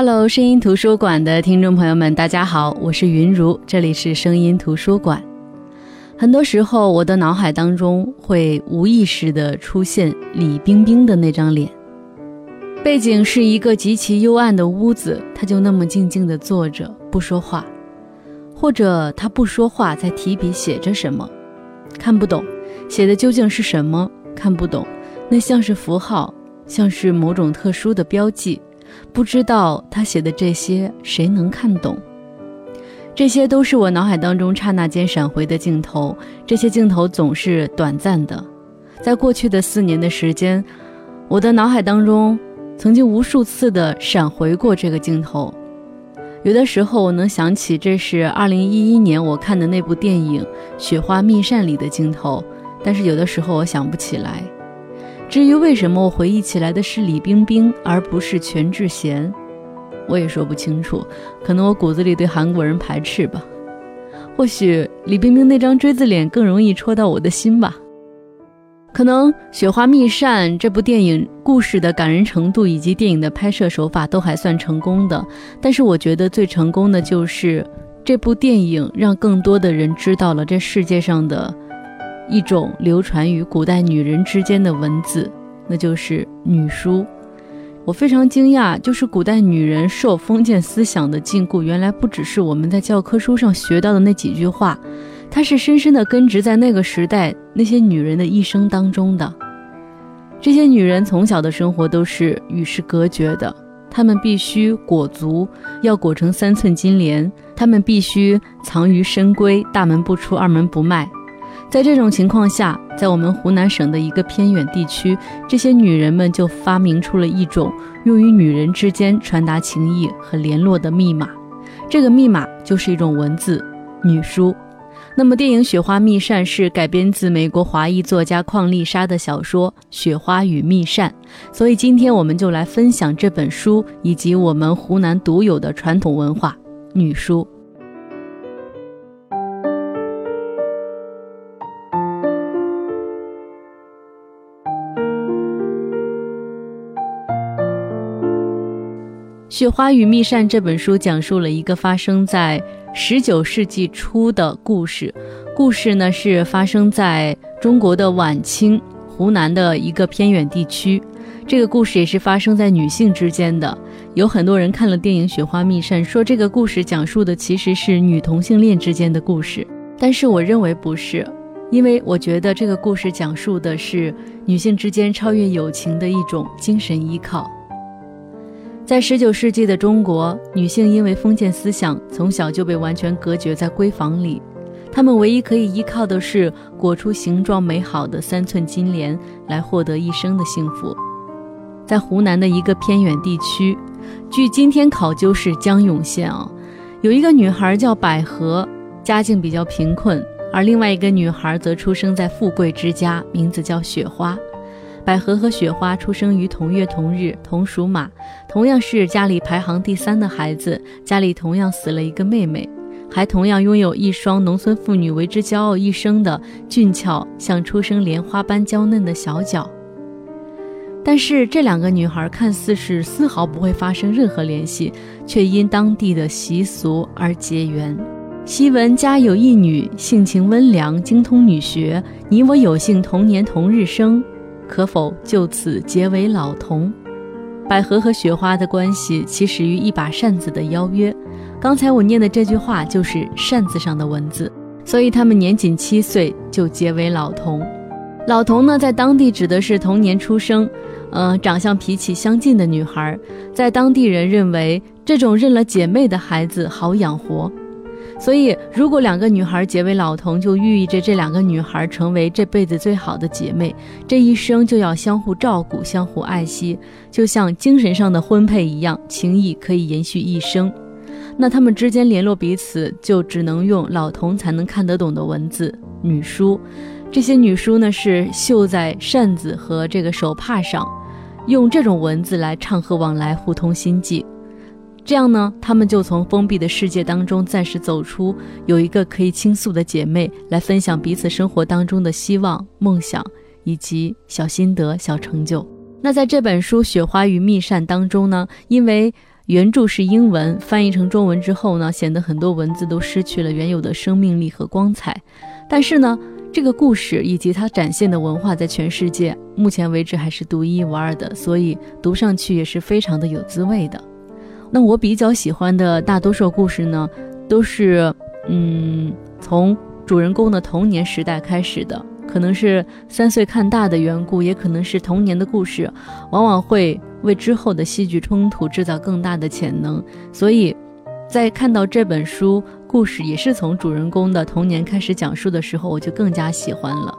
Hello，声音图书馆的听众朋友们，大家好，我是云如，这里是声音图书馆。很多时候，我的脑海当中会无意识地出现李冰冰的那张脸，背景是一个极其幽暗的屋子，她就那么静静地坐着不说话，或者她不说话，在提笔写着什么，看不懂，写的究竟是什么？看不懂，那像是符号，像是某种特殊的标记。不知道他写的这些谁能看懂？这些都是我脑海当中刹那间闪回的镜头，这些镜头总是短暂的。在过去的四年的时间，我的脑海当中曾经无数次的闪回过这个镜头。有的时候我能想起这是二零一一年我看的那部电影《雪花秘扇》里的镜头，但是有的时候我想不起来。至于为什么我回忆起来的是李冰冰而不是全智贤，我也说不清楚。可能我骨子里对韩国人排斥吧。或许李冰冰那张锥子脸更容易戳到我的心吧。可能《雪花秘扇》这部电影故事的感人程度以及电影的拍摄手法都还算成功的，但是我觉得最成功的就是这部电影让更多的人知道了这世界上的。一种流传于古代女人之间的文字，那就是女书。我非常惊讶，就是古代女人受封建思想的禁锢，原来不只是我们在教科书上学到的那几句话，它是深深的根植在那个时代那些女人的一生当中的。这些女人从小的生活都是与世隔绝的，她们必须裹足，要裹成三寸金莲；她们必须藏于深闺，大门不出，二门不迈。在这种情况下，在我们湖南省的一个偏远地区，这些女人们就发明出了一种用于女人之间传达情谊和联络的密码。这个密码就是一种文字——女书。那么，电影《雪花秘扇》是改编自美国华裔作家邝丽莎的小说《雪花与秘扇》，所以今天我们就来分享这本书以及我们湖南独有的传统文化——女书。《雪花与蜜扇》这本书讲述了一个发生在十九世纪初的故事。故事呢是发生在中国的晚清湖南的一个偏远地区。这个故事也是发生在女性之间的。有很多人看了电影《雪花蜜扇》，说这个故事讲述的其实是女同性恋之间的故事。但是我认为不是，因为我觉得这个故事讲述的是女性之间超越友情的一种精神依靠。在十九世纪的中国，女性因为封建思想，从小就被完全隔绝在闺房里。她们唯一可以依靠的是裹出形状美好的三寸金莲，来获得一生的幸福。在湖南的一个偏远地区，距今天考究是江永县啊，有一个女孩叫百合，家境比较贫困；而另外一个女孩则出生在富贵之家，名字叫雪花。百合和雪花出生于同月同日，同属马，同样是家里排行第三的孩子，家里同样死了一个妹妹，还同样拥有一双农村妇女为之骄傲一生的俊俏，像出生莲花般娇嫩的小脚。但是这两个女孩看似是丝毫不会发生任何联系，却因当地的习俗而结缘。昔闻家有一女，性情温良，精通女学，你我有幸同年同日生。可否就此结为老同？百合和雪花的关系起始于一把扇子的邀约。刚才我念的这句话就是扇子上的文字，所以他们年仅七岁就结为老同。老同呢，在当地指的是同年出生，呃，长相脾气相近的女孩。在当地人认为，这种认了姐妹的孩子好养活。所以，如果两个女孩结为老同，就寓意着这两个女孩成为这辈子最好的姐妹，这一生就要相互照顾、相互爱惜，就像精神上的婚配一样，情谊可以延续一生。那他们之间联络彼此，就只能用老同才能看得懂的文字——女书。这些女书呢，是绣在扇子和这个手帕上，用这种文字来唱和往来，互通心迹。这样呢，他们就从封闭的世界当中暂时走出，有一个可以倾诉的姐妹来分享彼此生活当中的希望、梦想以及小心得、小成就。那在这本书《雪花与蜜扇》当中呢，因为原著是英文，翻译成中文之后呢，显得很多文字都失去了原有的生命力和光彩。但是呢，这个故事以及它展现的文化，在全世界目前为止还是独一无二的，所以读上去也是非常的有滋味的。那我比较喜欢的大多数故事呢，都是嗯，从主人公的童年时代开始的，可能是三岁看大的缘故，也可能是童年的故事，往往会为之后的戏剧冲突制造更大的潜能。所以，在看到这本书故事也是从主人公的童年开始讲述的时候，我就更加喜欢了。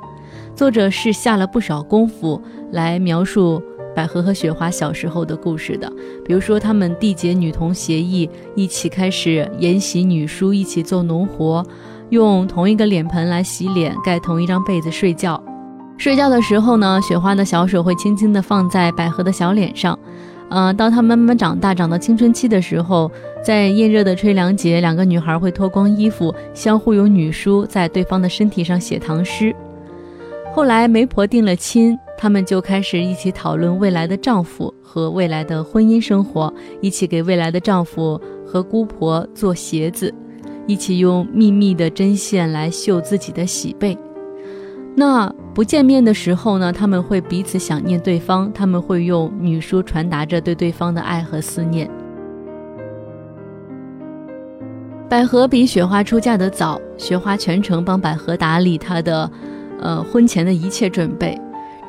作者是下了不少功夫来描述。百合和雪花小时候的故事的，比如说他们缔结女童协议，一起开始研习女书，一起做农活，用同一个脸盆来洗脸，盖同一张被子睡觉。睡觉的时候呢，雪花的小手会轻轻地放在百合的小脸上。嗯，当她慢慢长大，长到青春期的时候，在炎热的吹凉节，两个女孩会脱光衣服，相互用女书在对方的身体上写唐诗。后来媒婆定了亲。他们就开始一起讨论未来的丈夫和未来的婚姻生活，一起给未来的丈夫和姑婆做鞋子，一起用秘密的针线来绣自己的喜被。那不见面的时候呢？他们会彼此想念对方，他们会用女书传达着对对方的爱和思念。百合比雪花出嫁的早，雪花全程帮百合打理她的，呃，婚前的一切准备。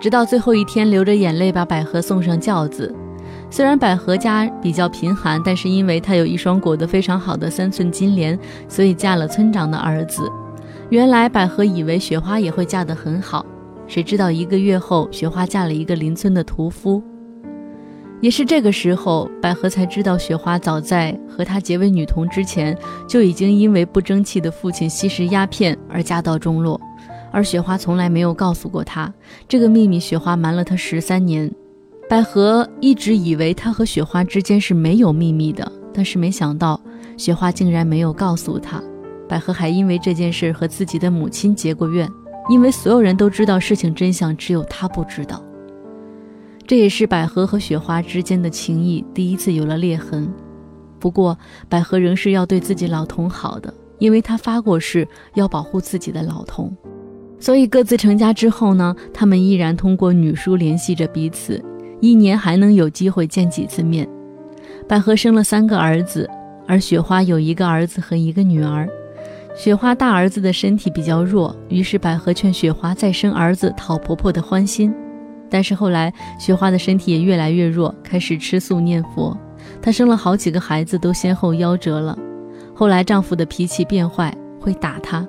直到最后一天，流着眼泪把百合送上轿子。虽然百合家比较贫寒，但是因为她有一双裹得非常好的三寸金莲，所以嫁了村长的儿子。原来百合以为雪花也会嫁得很好，谁知道一个月后，雪花嫁了一个邻村的屠夫。也是这个时候，百合才知道雪花早在和她结为女童之前，就已经因为不争气的父亲吸食鸦片而家道中落。而雪花从来没有告诉过他这个秘密，雪花瞒了他十三年。百合一直以为他和雪花之间是没有秘密的，但是没想到雪花竟然没有告诉他。百合还因为这件事和自己的母亲结过怨，因为所有人都知道事情真相，只有他不知道。这也是百合和雪花之间的情谊第一次有了裂痕。不过，百合仍是要对自己老童好的，因为她发过誓要保护自己的老童。所以各自成家之后呢，他们依然通过女书联系着彼此，一年还能有机会见几次面。百合生了三个儿子，而雪花有一个儿子和一个女儿。雪花大儿子的身体比较弱，于是百合劝雪花再生儿子讨婆婆的欢心。但是后来雪花的身体也越来越弱，开始吃素念佛。她生了好几个孩子，都先后夭折了。后来丈夫的脾气变坏，会打她。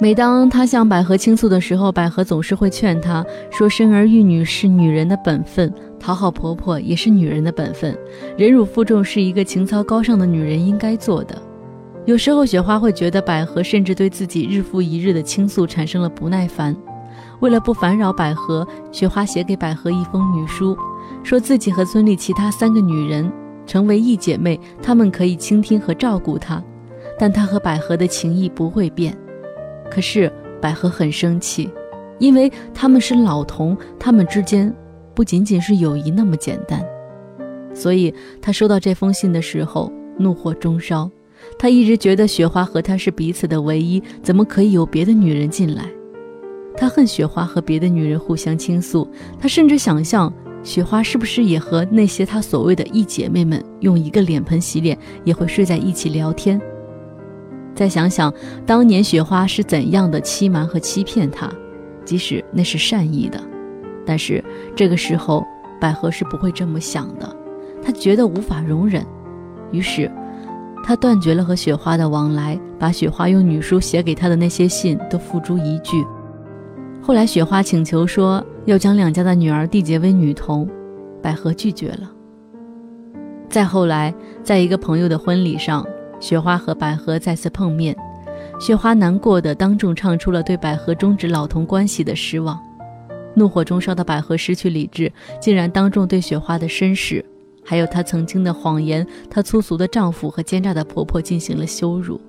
每当她向百合倾诉的时候，百合总是会劝她说：“生儿育女是女人的本分，讨好婆婆也是女人的本分，忍辱负重是一个情操高尚的女人应该做的。”有时候，雪花会觉得百合甚至对自己日复一日的倾诉产生了不耐烦。为了不烦扰百合，雪花写给百合一封女书，说自己和村里其他三个女人成为义姐妹，她们可以倾听和照顾她，但她和百合的情谊不会变。可是百合很生气，因为他们是老同，他们之间不仅仅是友谊那么简单。所以他收到这封信的时候，怒火中烧。他一直觉得雪花和他是彼此的唯一，怎么可以有别的女人进来？他恨雪花和别的女人互相倾诉，他甚至想象雪花是不是也和那些他所谓的义姐妹们用一个脸盆洗脸，也会睡在一起聊天。再想想当年雪花是怎样的欺瞒和欺骗他，即使那是善意的，但是这个时候百合是不会这么想的。他觉得无法容忍，于是他断绝了和雪花的往来，把雪花用女书写给他的那些信都付诸一炬。后来雪花请求说要将两家的女儿缔结为女童，百合拒绝了。再后来，在一个朋友的婚礼上。雪花和百合再次碰面，雪花难过的当众唱出了对百合终止老同关系的失望。怒火中烧的百合失去理智，竟然当众对雪花的身世，还有她曾经的谎言、她粗俗的丈夫和奸诈的婆婆进行了羞辱，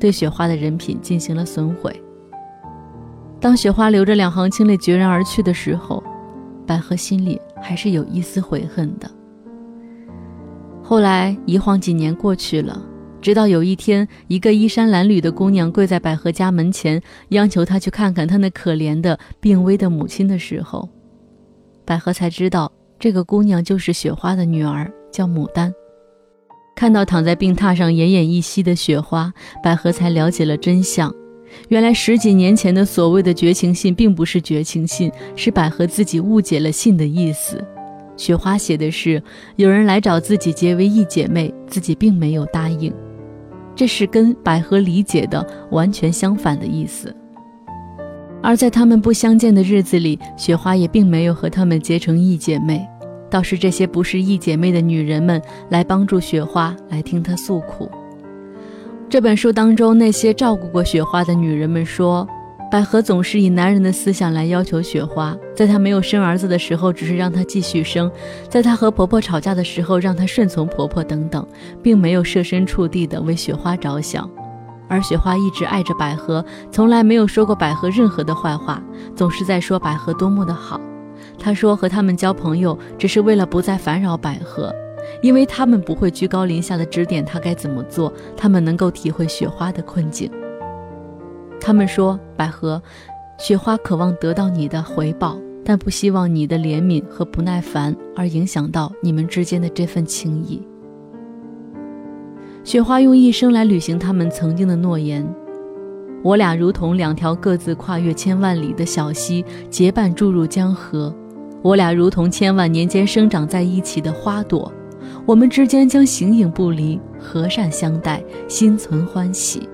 对雪花的人品进行了损毁。当雪花流着两行清泪决然而去的时候，百合心里还是有一丝悔恨的。后来一晃几年过去了，直到有一天，一个衣衫褴褛的姑娘跪在百合家门前，央求她去看看她那可怜的病危的母亲的时候，百合才知道这个姑娘就是雪花的女儿，叫牡丹。看到躺在病榻上奄奄一息的雪花，百合才了解了真相。原来十几年前的所谓的绝情信，并不是绝情信，是百合自己误解了信的意思。雪花写的是有人来找自己结为义姐妹，自己并没有答应，这是跟百合理解的完全相反的意思。而在他们不相见的日子里，雪花也并没有和他们结成义姐妹，倒是这些不是义姐妹的女人们来帮助雪花，来听她诉苦。这本书当中，那些照顾过雪花的女人们说，百合总是以男人的思想来要求雪花，在她没有生儿子的时候，只是让她继续生；在她和婆婆吵架的时候，让她顺从婆婆等等，并没有设身处地的为雪花着想。而雪花一直爱着百合，从来没有说过百合任何的坏话，总是在说百合多么的好。她说和他们交朋友，只是为了不再烦扰百合。因为他们不会居高临下的指点她该怎么做，他们能够体会雪花的困境。他们说：“百合，雪花渴望得到你的回报，但不希望你的怜悯和不耐烦而影响到你们之间的这份情谊。”雪花用一生来履行他们曾经的诺言。我俩如同两条各自跨越千万里的小溪，结伴注入江河；我俩如同千万年间生长在一起的花朵。我们之间将形影不离，和善相待，心存欢喜。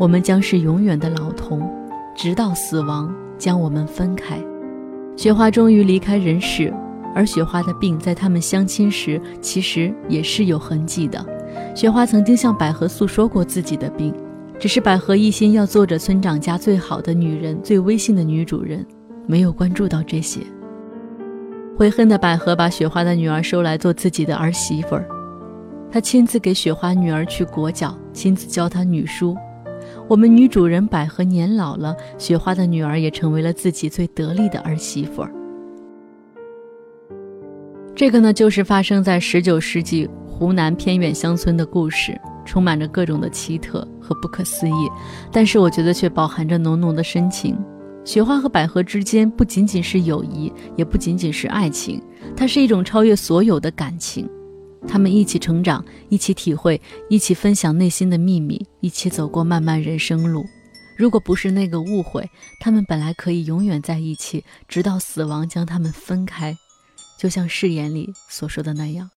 我们将是永远的老同，直到死亡将我们分开。雪花终于离开人世，而雪花的病在他们相亲时其实也是有痕迹的。雪花曾经向百合诉说过自己的病，只是百合一心要做着村长家最好的女人、最威信的女主人，没有关注到这些。悔恨的百合把雪花的女儿收来做自己的儿媳妇儿，她亲自给雪花女儿去裹脚，亲自教她女书。我们女主人百合年老了，雪花的女儿也成为了自己最得力的儿媳妇。这个呢，就是发生在十九世纪湖南偏远乡村的故事，充满着各种的奇特和不可思议，但是我觉得却饱含着浓浓的深情。雪花和百合之间不仅仅是友谊，也不仅仅是爱情，它是一种超越所有的感情。他们一起成长，一起体会，一起分享内心的秘密，一起走过漫漫人生路。如果不是那个误会，他们本来可以永远在一起，直到死亡将他们分开，就像誓言里所说的那样。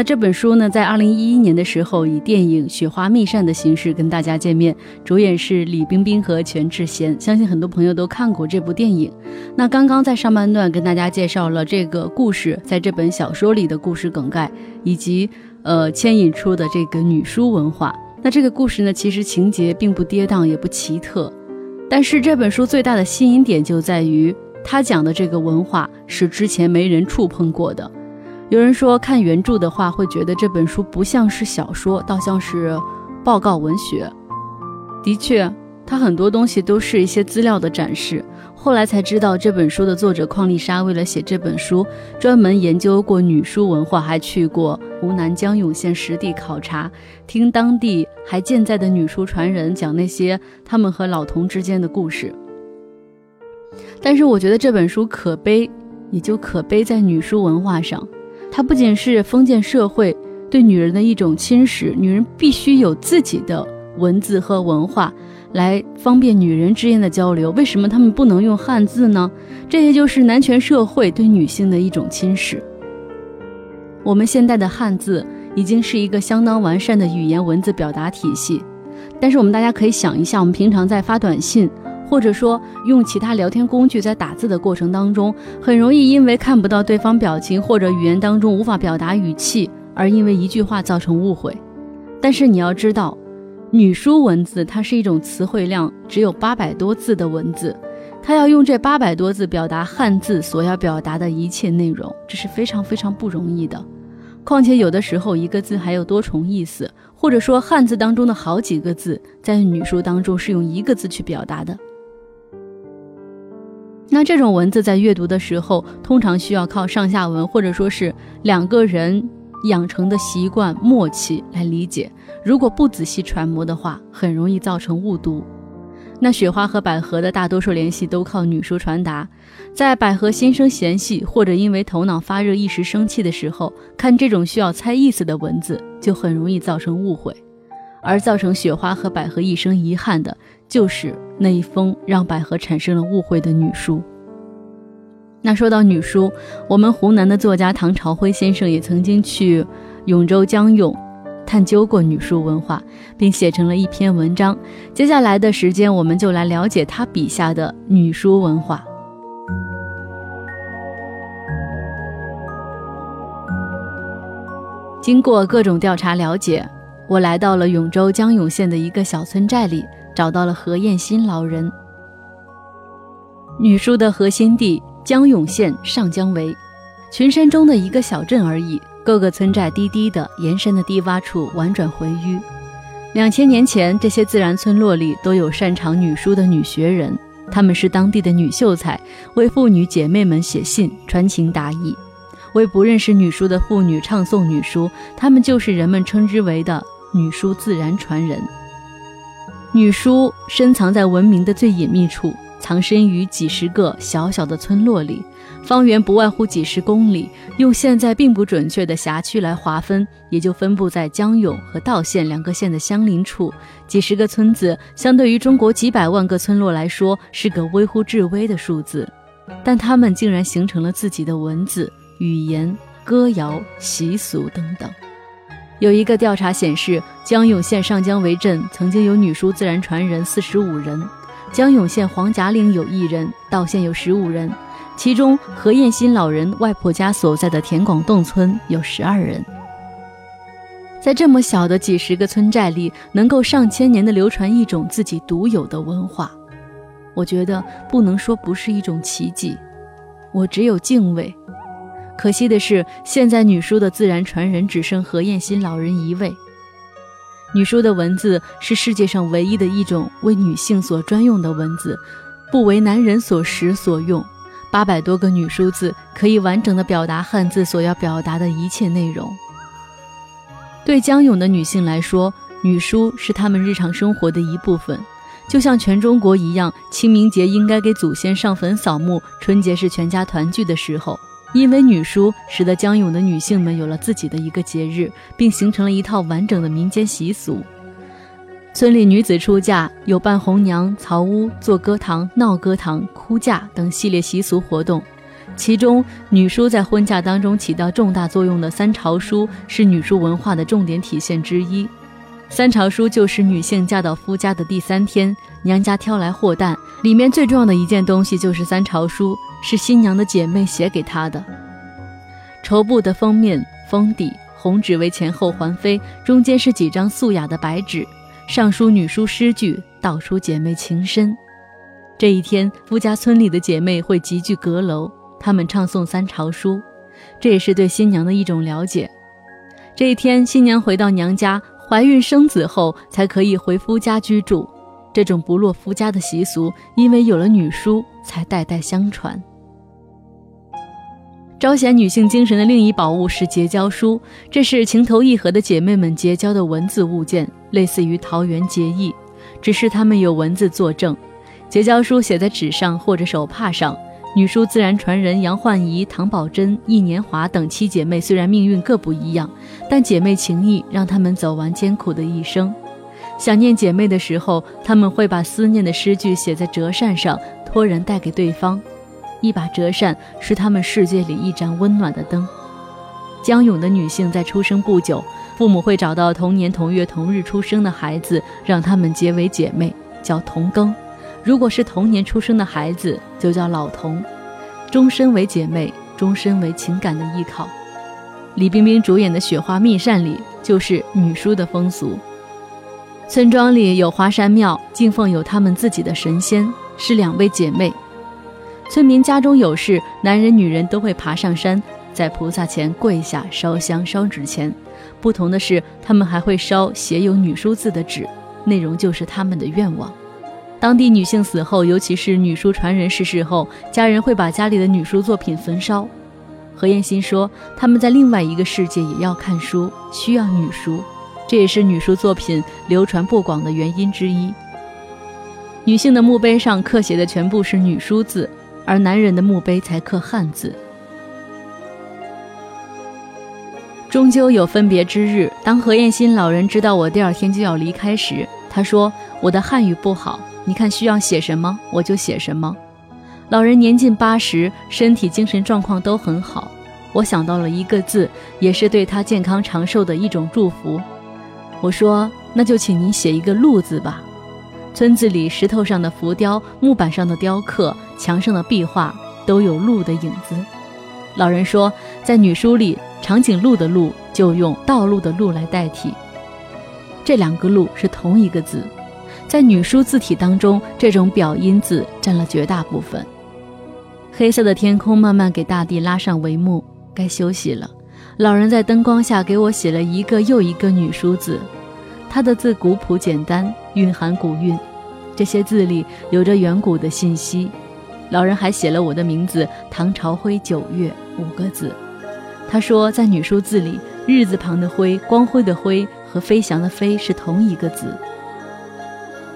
那这本书呢，在二零一一年的时候，以电影《雪花秘扇》的形式跟大家见面，主演是李冰冰和全智贤，相信很多朋友都看过这部电影。那刚刚在上半段跟大家介绍了这个故事，在这本小说里的故事梗概，以及呃牵引出的这个女书文化。那这个故事呢，其实情节并不跌宕，也不奇特，但是这本书最大的吸引点就在于，它讲的这个文化是之前没人触碰过的。有人说，看原著的话，会觉得这本书不像是小说，倒像是报告文学。的确，它很多东西都是一些资料的展示。后来才知道，这本书的作者邝丽莎为了写这本书，专门研究过女书文化，还去过湖南江永县实地考察，听当地还健在的女书传人讲那些他们和老童之间的故事。但是，我觉得这本书可悲，也就可悲在女书文化上。它不仅是封建社会对女人的一种侵蚀，女人必须有自己的文字和文化来方便女人之间的交流。为什么他们不能用汉字呢？这也就是男权社会对女性的一种侵蚀。我们现代的汉字已经是一个相当完善的语言文字表达体系，但是我们大家可以想一下，我们平常在发短信，或者说用其他聊天工具在打字的过程当中，很容易因为看不到对方表情或者语言当中无法表达语气，而因为一句话造成误会。但是你要知道，女书文字它是一种词汇量只有八百多字的文字。它要用这八百多字表达汉字所要表达的一切内容，这是非常非常不容易的。况且有的时候一个字还有多重意思，或者说汉字当中的好几个字，在女书当中是用一个字去表达的。那这种文字在阅读的时候，通常需要靠上下文，或者说是两个人养成的习惯默契来理解。如果不仔细揣摩的话，很容易造成误读。那雪花和百合的大多数联系都靠女书传达，在百合心生嫌隙或者因为头脑发热一时生气的时候，看这种需要猜意思的文字，就很容易造成误会，而造成雪花和百合一生遗憾的，就是那一封让百合产生了误会的女书。那说到女书，我们湖南的作家唐朝辉先生也曾经去永州江永。探究过女书文化，并写成了一篇文章。接下来的时间，我们就来了解他笔下的女书文化。经过各种调查了解，我来到了永州江永县的一个小村寨里，找到了何艳新老人。女书的核心地江永县上江围，群山中的一个小镇而已。各个村寨低低的、延伸的低洼处婉转回迂。两千年前，这些自然村落里都有擅长女书的女学人，她们是当地的女秀才，为妇女姐妹们写信传情达意，为不认识女书的妇女唱诵女书。她们就是人们称之为的女书自然传人。女书深藏在文明的最隐秘处，藏身于几十个小小的村落里。方圆不外乎几十公里，用现在并不准确的辖区来划分，也就分布在江永和道县两个县的相邻处。几十个村子，相对于中国几百万个村落来说，是个微乎至微的数字，但他们竟然形成了自己的文字、语言、歌谣、习俗等等。有一个调查显示，江永县上江围镇曾经有女书自然传人四十五人，江永县黄甲岭有一人，道县有十五人。其中，何艳新老人外婆家所在的田广洞村有十二人。在这么小的几十个村寨里，能够上千年的流传一种自己独有的文化，我觉得不能说不是一种奇迹，我只有敬畏。可惜的是，现在女书的自然传人只剩何燕新老人一位。女书的文字是世界上唯一的一种为女性所专用的文字，不为男人所识所用。八百多个女书字可以完整的表达汉字所要表达的一切内容。对江永的女性来说，女书是她们日常生活的一部分，就像全中国一样，清明节应该给祖先上坟扫墓，春节是全家团聚的时候。因为女书，使得江永的女性们有了自己的一个节日，并形成了一套完整的民间习俗。村里女子出嫁有办红娘、曹屋、做歌堂、闹歌堂、哭嫁等系列习俗活动，其中女书在婚嫁当中起到重大作用的三朝书是女书文化的重点体现之一。三朝书就是女性嫁到夫家的第三天，娘家挑来货担，里面最重要的一件东西就是三朝书，是新娘的姐妹写给她的。绸布的封面、封底，红纸为前后环飞，中间是几张素雅的白纸。上书女书诗句，道出姐妹情深。这一天，夫家村里的姐妹会集聚阁楼，她们唱诵三朝书，这也是对新娘的一种了解。这一天，新娘回到娘家，怀孕生子后才可以回夫家居住。这种不落夫家的习俗，因为有了女书，才代代相传。彰显女性精神的另一宝物是结交书，这是情投意合的姐妹们结交的文字物件，类似于桃园结义，只是她们有文字作证。结交书写在纸上或者手帕上。女书自然传人杨焕仪、唐宝珍、易年华等七姐妹虽然命运各不一样，但姐妹情谊让她们走完艰苦的一生。想念姐妹的时候，他们会把思念的诗句写在折扇上，托人带给对方。一把折扇是他们世界里一盏温暖的灯。江永的女性在出生不久，父母会找到同年同月同日出生的孩子，让他们结为姐妹，叫同庚；如果是同年出生的孩子，就叫老同，终身为姐妹，终身为情感的依靠。李冰冰主演的《雪花秘扇》里就是女书的风俗。村庄里有华山庙，敬奉有他们自己的神仙，是两位姐妹。村民家中有事，男人女人都会爬上山，在菩萨前跪下烧香烧纸钱。不同的是，他们还会烧写有女书字的纸，内容就是他们的愿望。当地女性死后，尤其是女书传人逝世后，家人会把家里的女书作品焚烧。何燕新说，他们在另外一个世界也要看书，需要女书，这也是女书作品流传不广的原因之一。女性的墓碑上刻写的全部是女书字。而男人的墓碑才刻汉字。终究有分别之日。当何燕新老人知道我第二天就要离开时，他说：“我的汉语不好，你看需要写什么，我就写什么。”老人年近八十，身体精神状况都很好。我想到了一个字，也是对他健康长寿的一种祝福。我说：“那就请您写一个‘禄’字吧。”村子里石头上的浮雕、木板上的雕刻、墙上的壁画都有鹿的影子。老人说，在女书里，长颈鹿的“鹿”就用道路的“路”来代替。这两个“鹿”是同一个字，在女书字体当中，这种表音字占了绝大部分。黑色的天空慢慢给大地拉上帷幕，该休息了。老人在灯光下给我写了一个又一个女书字。他的字古朴简单，蕴含古韵，这些字里有着远古的信息。老人还写了我的名字“唐朝辉九月”五个字。他说，在女书字里，日字旁的“辉”，光辉的“辉”和飞翔的“飞”是同一个字。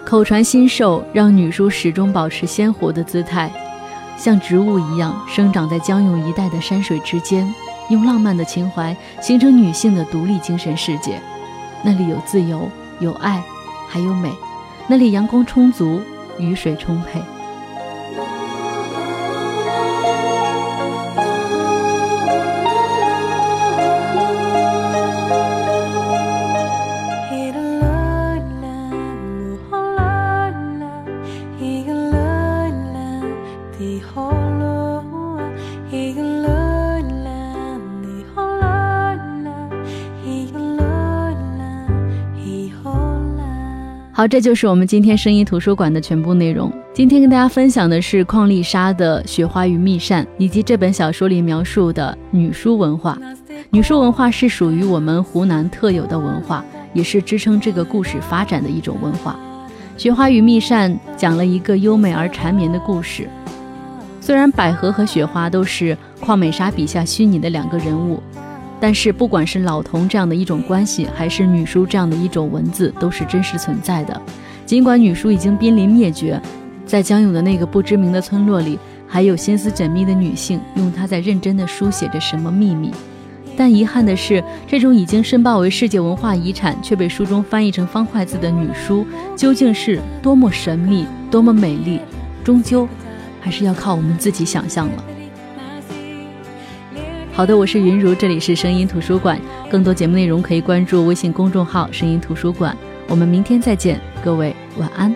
口传心授，让女书始终保持鲜活的姿态，像植物一样生长在江永一带的山水之间，用浪漫的情怀形成女性的独立精神世界。那里有自由，有爱，还有美。那里阳光充足，雨水充沛。这就是我们今天声音图书馆的全部内容。今天跟大家分享的是邝丽莎的《雪花与蜜扇》，以及这本小说里描述的女书文化。女书文化是属于我们湖南特有的文化，也是支撑这个故事发展的一种文化。《雪花与蜜扇》讲了一个优美而缠绵的故事。虽然百合和雪花都是邝美莎笔下虚拟的两个人物。但是，不管是老童这样的一种关系，还是女书这样的一种文字，都是真实存在的。尽管女书已经濒临灭绝，在江永的那个不知名的村落里，还有心思缜密的女性用它在认真地书写着什么秘密。但遗憾的是，这种已经申报为世界文化遗产，却被书中翻译成方块字的女书，究竟是多么神秘、多么美丽，终究还是要靠我们自己想象了。好的，我是云如，这里是声音图书馆，更多节目内容可以关注微信公众号“声音图书馆”。我们明天再见，各位晚安。